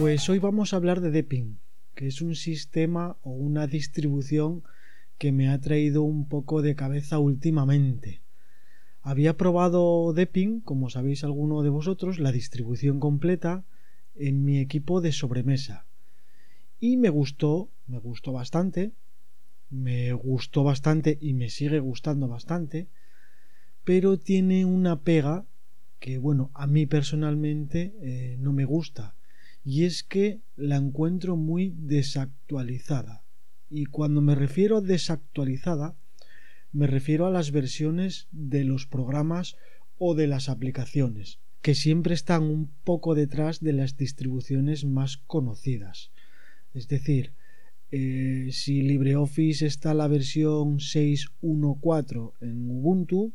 Pues hoy vamos a hablar de Deepin, que es un sistema o una distribución que me ha traído un poco de cabeza últimamente. Había probado Deepin, como sabéis alguno de vosotros, la distribución completa en mi equipo de sobremesa. Y me gustó, me gustó bastante, me gustó bastante y me sigue gustando bastante, pero tiene una pega que, bueno, a mí personalmente eh, no me gusta y es que la encuentro muy desactualizada. Y cuando me refiero a desactualizada, me refiero a las versiones de los programas o de las aplicaciones, que siempre están un poco detrás de las distribuciones más conocidas. Es decir, eh, si LibreOffice está la versión 6.1.4 en Ubuntu,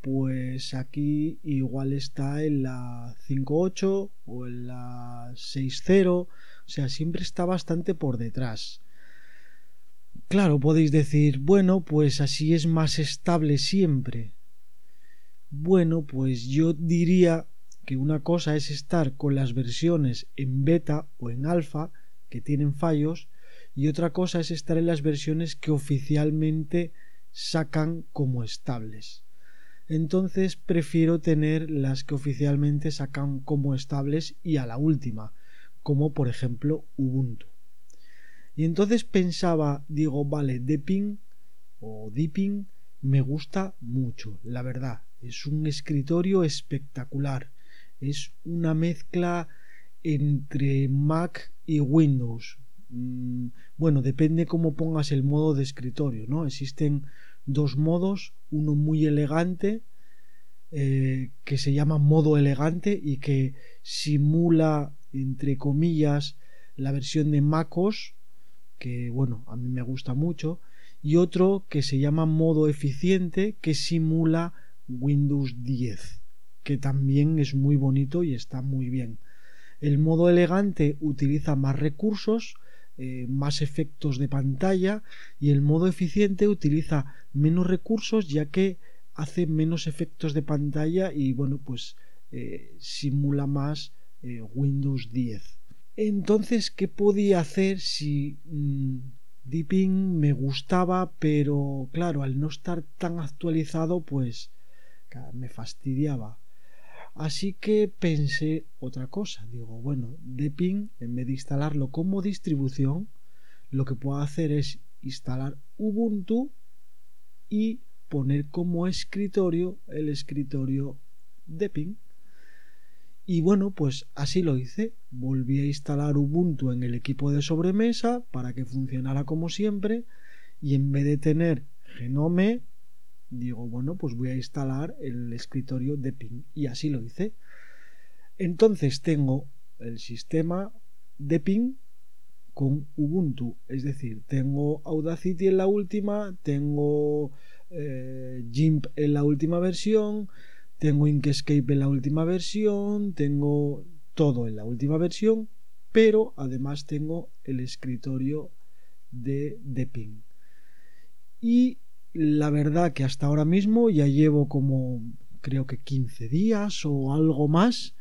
pues aquí igual está en la 5.8 o en la 6.0, o sea, siempre está bastante por detrás. Claro, podéis decir, bueno, pues así es más estable siempre. Bueno, pues yo diría que una cosa es estar con las versiones en beta o en alfa que tienen fallos y otra cosa es estar en las versiones que oficialmente sacan como estables entonces prefiero tener las que oficialmente sacan como estables y a la última, como por ejemplo Ubuntu. Y entonces pensaba, digo, vale, Deepin o Deepin me gusta mucho, la verdad. Es un escritorio espectacular. Es una mezcla entre Mac y Windows. Mm, bueno, depende cómo pongas el modo de escritorio, ¿no? Existen dos modos, uno muy elegante eh, que se llama modo elegante y que simula entre comillas la versión de MacOS que bueno a mí me gusta mucho y otro que se llama modo eficiente que simula Windows 10 que también es muy bonito y está muy bien. El modo elegante utiliza más recursos eh, más efectos de pantalla y el modo eficiente utiliza menos recursos ya que hace menos efectos de pantalla y bueno pues eh, simula más eh, Windows 10 entonces qué podía hacer si mm, Deepin me gustaba pero claro al no estar tan actualizado pues me fastidiaba Así que pensé otra cosa. Digo, bueno, Deepin, en vez de instalarlo como distribución, lo que puedo hacer es instalar Ubuntu y poner como escritorio el escritorio Deepin. Y bueno, pues así lo hice. Volví a instalar Ubuntu en el equipo de sobremesa para que funcionara como siempre. Y en vez de tener Genome, digo, bueno, pues voy a instalar el escritorio de ping y así lo hice. Entonces tengo el sistema de ping con Ubuntu, es decir, tengo Audacity en la última, tengo eh, GIMP en la última versión, tengo Inkscape en la última versión, tengo todo en la última versión, pero además tengo el escritorio de Deepin. Y la verdad que hasta ahora mismo ya llevo como creo que 15 días o algo más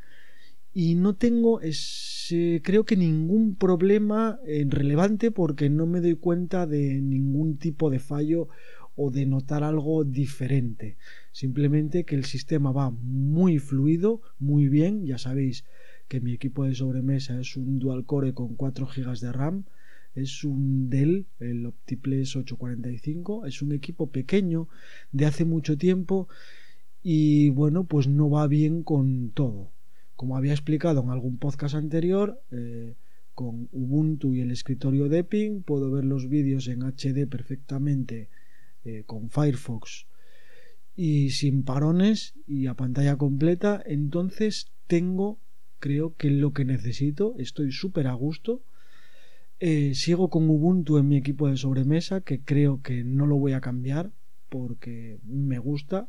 y no tengo ese, creo que ningún problema eh, relevante porque no me doy cuenta de ningún tipo de fallo o de notar algo diferente. Simplemente que el sistema va muy fluido, muy bien. Ya sabéis que mi equipo de sobremesa es un dual core con 4 GB de RAM es un Dell, el OptiPlex 845, es un equipo pequeño de hace mucho tiempo y bueno, pues no va bien con todo. Como había explicado en algún podcast anterior, eh, con Ubuntu y el escritorio de Ping puedo ver los vídeos en HD perfectamente eh, con Firefox y sin parones y a pantalla completa. Entonces tengo, creo que lo que necesito, estoy súper a gusto. Eh, sigo con Ubuntu en mi equipo de sobremesa, que creo que no lo voy a cambiar porque me gusta.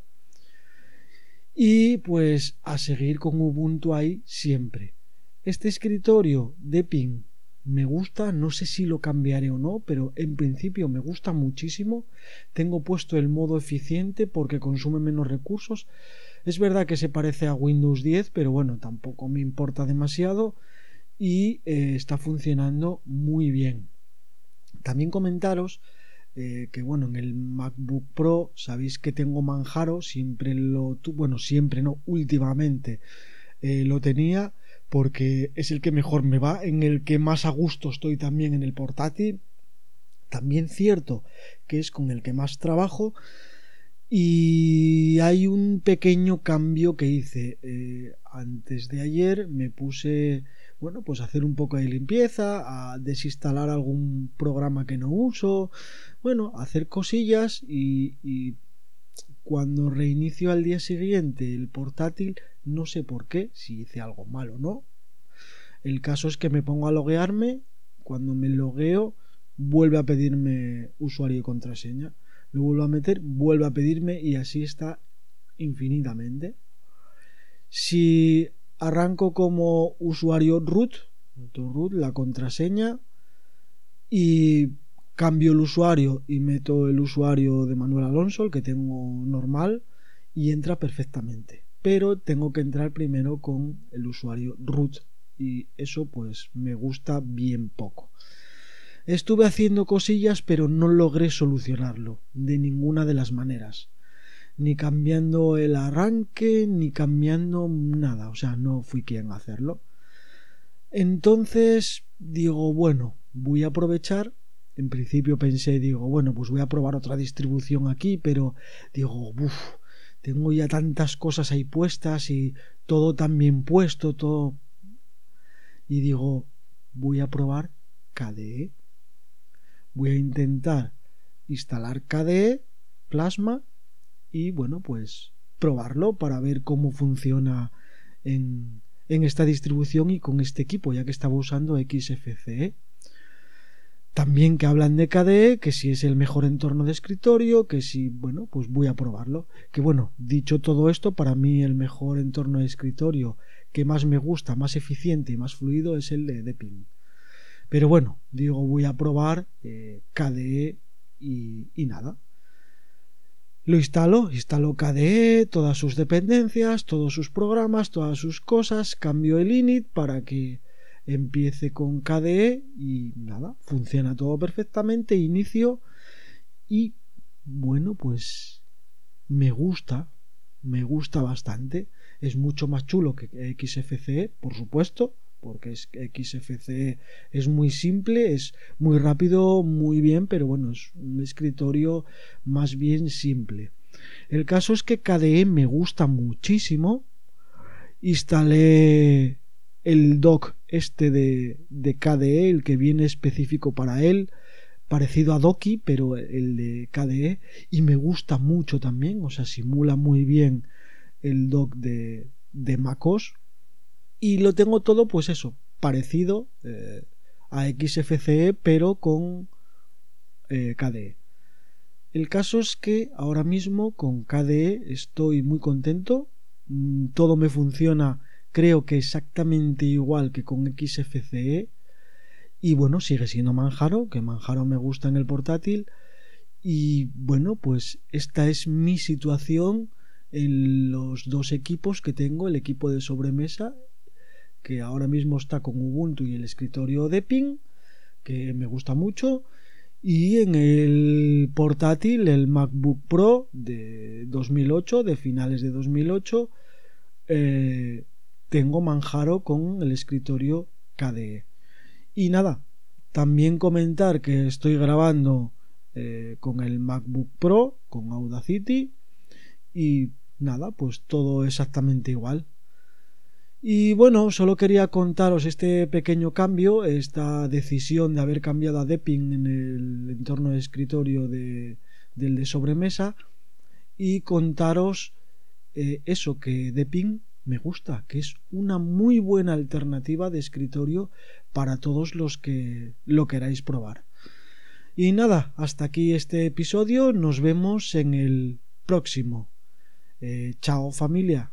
Y pues a seguir con Ubuntu ahí siempre. Este escritorio de ping me gusta, no sé si lo cambiaré o no, pero en principio me gusta muchísimo. Tengo puesto el modo eficiente porque consume menos recursos. Es verdad que se parece a Windows 10, pero bueno, tampoco me importa demasiado y eh, está funcionando muy bien. También comentaros eh, que bueno, en el MacBook Pro sabéis que tengo Manjaro, siempre lo bueno, siempre no, últimamente eh, lo tenía porque es el que mejor me va, en el que más a gusto estoy también en el portátil. También cierto que es con el que más trabajo. Y hay un pequeño cambio que hice. Antes de ayer me puse, bueno, pues hacer un poco de limpieza, a desinstalar algún programa que no uso, bueno, hacer cosillas y, cuando reinicio al día siguiente el portátil no sé por qué, si hice algo mal o no. El caso es que me pongo a loguearme. Cuando me logueo, vuelve a pedirme usuario y contraseña. Lo vuelvo a meter, vuelve a pedirme y así está infinitamente. Si arranco como usuario root, root, la contraseña y cambio el usuario y meto el usuario de Manuel Alonso, el que tengo normal, y entra perfectamente pero tengo que entrar primero con el usuario root y eso pues me gusta bien poco. Estuve haciendo cosillas pero no logré solucionarlo de ninguna de las maneras. Ni cambiando el arranque, ni cambiando nada. O sea, no fui quien a hacerlo. Entonces digo, bueno, voy a aprovechar. En principio pensé, digo, bueno, pues voy a probar otra distribución aquí, pero digo, uff, tengo ya tantas cosas ahí puestas y todo tan bien puesto, todo. Y digo, voy a probar KDE. Voy a intentar instalar KDE, Plasma, y bueno, pues probarlo para ver cómo funciona en, esta distribución y con este equipo, ya que estaba usando XFCE. También que hablan de KDE, que si es el mejor entorno de escritorio, que si, bueno, pues voy a probarlo. Que bueno, dicho todo esto, para mí el mejor entorno de escritorio que más me gusta, más eficiente y más fluido es el de Deepin. Pero bueno, digo, voy a probar eh, KDE y nada. Lo instalo, instalo KDE, todas sus dependencias, todos sus programas, todas sus cosas, cambio el init para que empiece con KDE y nada, funciona todo perfectamente, inicio y bueno, pues me gusta, me gusta bastante, es mucho más chulo que XFCE, por supuesto, porque es, XFCE es muy simple, es muy rápido, muy bien, pero bueno, es un escritorio más bien simple. El caso es que KDE me gusta muchísimo. Instalé el dock este de, de KDE, el que viene específico para él, parecido a Doki, pero el de KDE, y me gusta mucho también, o sea, simula muy bien el dock de, de MacOS, y lo tengo todo, pues eso, parecido eh, a XFCE, pero con eh, KDE. El caso es que ahora mismo con KDE estoy muy contento, mm, todo me funciona creo que exactamente igual que con XFCE. Y bueno, sigue siendo Manjaro, que Manjaro me gusta en el portátil. Y bueno, pues esta es mi situación en los dos equipos que tengo, el equipo de sobremesa, que ahora mismo está con Ubuntu y el escritorio de Ping, que me gusta mucho, y en el portátil, el MacBook Pro de 2008, de finales de 2008, eh, tengo Manjaro con el escritorio KDE. Y nada, también comentar que estoy grabando eh, con el MacBook Pro, con Audacity y nada, pues todo exactamente igual. Y bueno, solo quería contaros este pequeño cambio, esta decisión de haber cambiado a Depping en el entorno de escritorio de, del de sobremesa y contaros eh, eso que Deepin me gusta, que es una muy buena alternativa de escritorio para todos los que lo queráis probar. Y nada, hasta aquí este episodio, nos vemos en el próximo. Eh, chao familia.